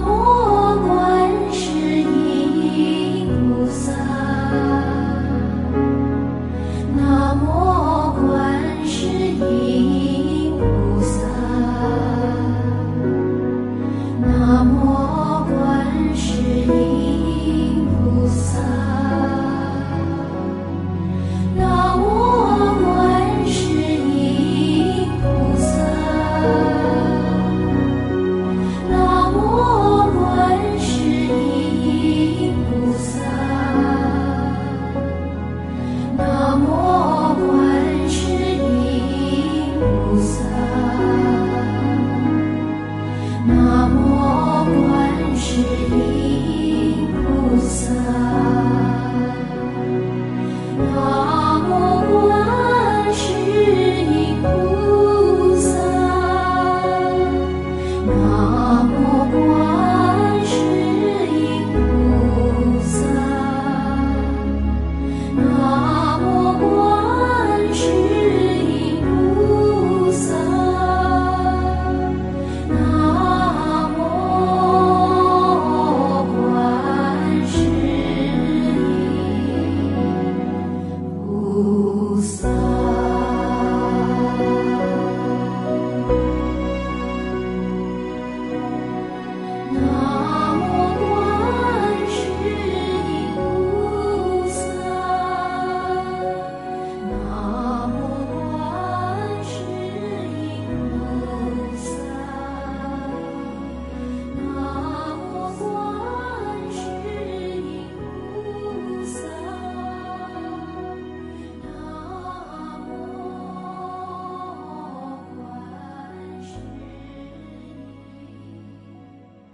音，